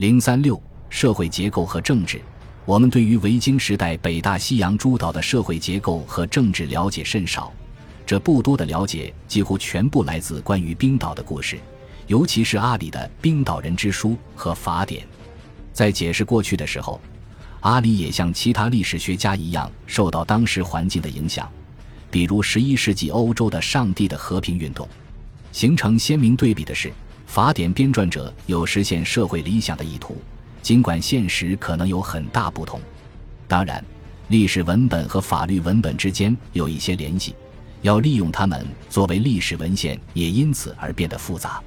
零三六社会结构和政治，我们对于维京时代北大西洋诸岛的社会结构和政治了解甚少，这不多的了解几乎全部来自关于冰岛的故事，尤其是阿里的《冰岛人之书》和法典。在解释过去的时候，阿里也像其他历史学家一样受到当时环境的影响，比如十一世纪欧洲的“上帝的和平运动”。形成鲜明对比的是，法典编撰者有实现社会理想的意图，尽管现实可能有很大不同。当然，历史文本和法律文本之间有一些联系，要利用它们作为历史文献也因此而变得复杂。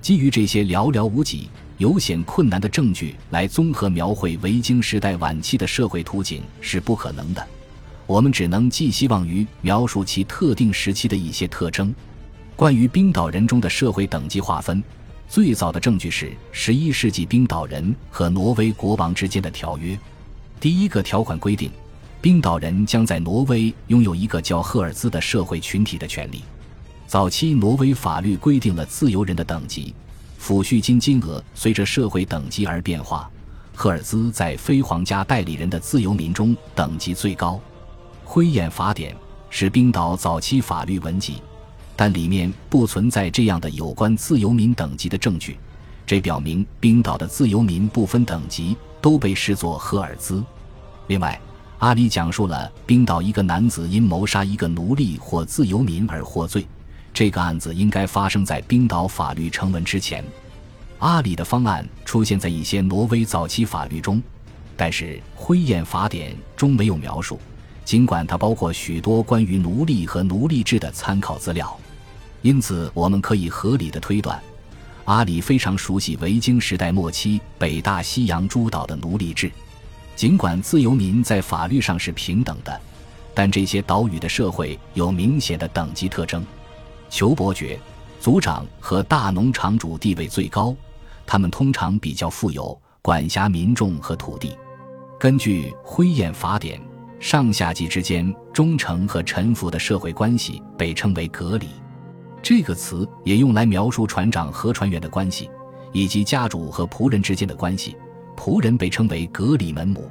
基于这些寥寥无几、有显困难的证据来综合描绘维京时代晚期的社会图景是不可能的，我们只能寄希望于描述其特定时期的一些特征。关于冰岛人中的社会等级划分，最早的证据是十一世纪冰岛人和挪威国王之间的条约。第一个条款规定，冰岛人将在挪威拥有一个叫赫尔兹的社会群体的权利。早期挪威法律规定了自由人的等级，抚恤金金额随着社会等级而变化。赫尔兹在非皇家代理人的自由民中等级最高。灰眼法典是冰岛早期法律文集。但里面不存在这样的有关自由民等级的证据，这表明冰岛的自由民不分等级都被视作赫尔兹。另外，阿里讲述了冰岛一个男子因谋杀一个奴隶或自由民而获罪，这个案子应该发生在冰岛法律成文之前。阿里的方案出现在一些挪威早期法律中，但是《灰雁法典》中没有描述，尽管它包括许多关于奴隶和奴隶制的参考资料。因此，我们可以合理的推断，阿里非常熟悉维京时代末期北大西洋诸岛的奴隶制。尽管自由民在法律上是平等的，但这些岛屿的社会有明显的等级特征。酋伯爵、族长和大农场主地位最高，他们通常比较富有，管辖民众和土地。根据《灰雁法典》，上下级之间忠诚和臣服的社会关系被称为隔离。这个词也用来描述船长和船员的关系，以及家主和仆人之间的关系。仆人被称为格里门母。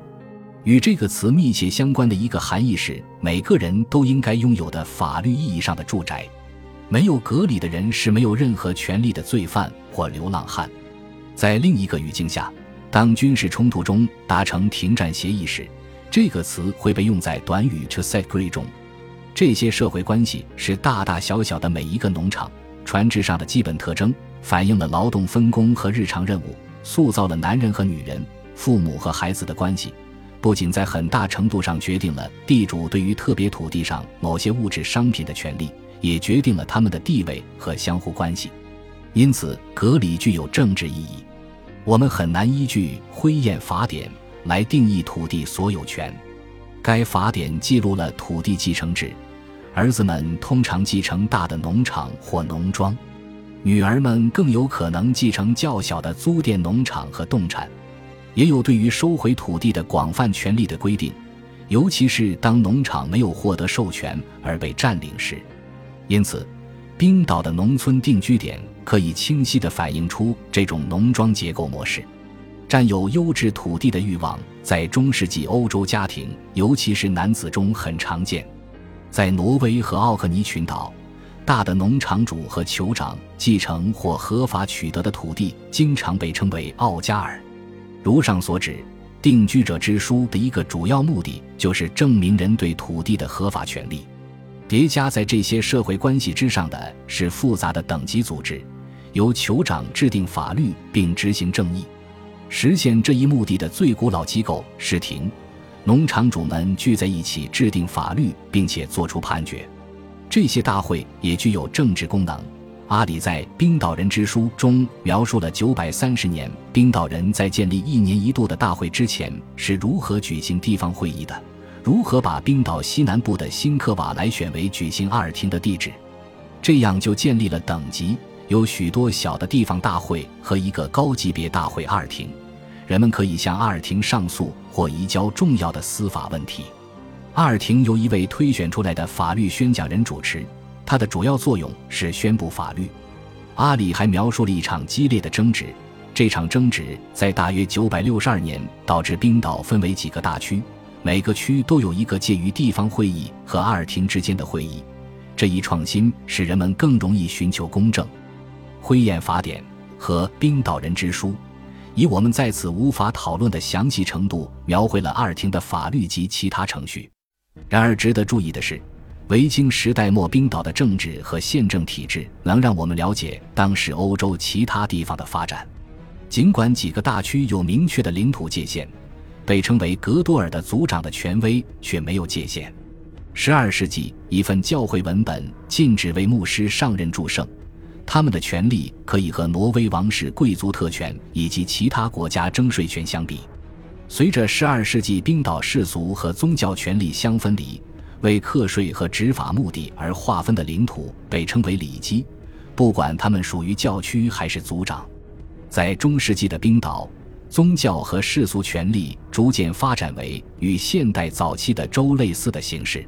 与这个词密切相关的一个含义是每个人都应该拥有的法律意义上的住宅。没有格里的人是没有任何权利的罪犯或流浪汉。在另一个语境下，当军事冲突中达成停战协议时，这个词会被用在短语 to set agree 中。这些社会关系是大大小小的每一个农场、船只上的基本特征，反映了劳动分工和日常任务，塑造了男人和女人、父母和孩子的关系。不仅在很大程度上决定了地主对于特别土地上某些物质商品的权利，也决定了他们的地位和相互关系。因此，格里具有政治意义。我们很难依据《灰雁法典》来定义土地所有权。该法典记录了土地继承制。儿子们通常继承大的农场或农庄，女儿们更有可能继承较小的租佃农场和动产。也有对于收回土地的广泛权利的规定，尤其是当农场没有获得授权而被占领时。因此，冰岛的农村定居点可以清晰地反映出这种农庄结构模式。占有优质土地的欲望在中世纪欧洲家庭，尤其是男子中很常见。在挪威和奥克尼群岛，大的农场主和酋长继承或合法取得的土地，经常被称为奥加尔。如上所指，定居者之书的一个主要目的就是证明人对土地的合法权利。叠加在这些社会关系之上的是复杂的等级组织，由酋长制定法律并执行正义。实现这一目的的最古老机构是庭。农场主们聚在一起制定法律，并且作出判决。这些大会也具有政治功能。阿里在《冰岛人之书》中描述了九百三十年冰岛人在建立一年一度的大会之前是如何举行地方会议的，如何把冰岛西南部的新克瓦莱选为举行阿尔廷的地址。这样就建立了等级，有许多小的地方大会和一个高级别大会阿尔廷。人们可以向阿尔廷上诉或移交重要的司法问题。阿尔廷由一位推选出来的法律宣讲人主持，他的主要作用是宣布法律。阿里还描述了一场激烈的争执，这场争执在大约九百六十二年导致冰岛分为几个大区，每个区都有一个介于地方会议和阿尔廷之间的会议。这一创新使人们更容易寻求公正。《灰雁法典》和《冰岛人之书》以我们在此无法讨论的详细程度描绘了阿尔廷的法律及其他程序。然而，值得注意的是。维京时代末，冰岛的政治和宪政体制能让我们了解当时欧洲其他地方的发展。尽管几个大区有明确的领土界限，被称为格多尔的族长的权威却没有界限。十二世纪，一份教会文本禁止为牧师上任祝圣，他们的权利可以和挪威王室贵族特权以及其他国家征税权相比。随着十二世纪冰岛世俗和宗教权力相分离。为课税和执法目的而划分的领土被称为里基，不管他们属于教区还是族长。在中世纪的冰岛，宗教和世俗权力逐渐发展为与现代早期的州类似的形式。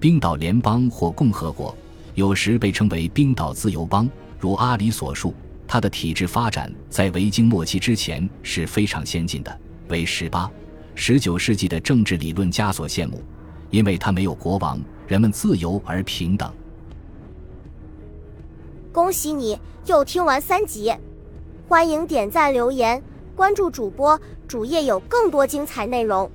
冰岛联邦或共和国有时被称为冰岛自由邦。如阿里所述，它的体制发展在维京末期之前是非常先进的，为十八、十九世纪的政治理论家所羡慕。因为他没有国王，人们自由而平等。恭喜你又听完三集，欢迎点赞、留言、关注主播，主页有更多精彩内容。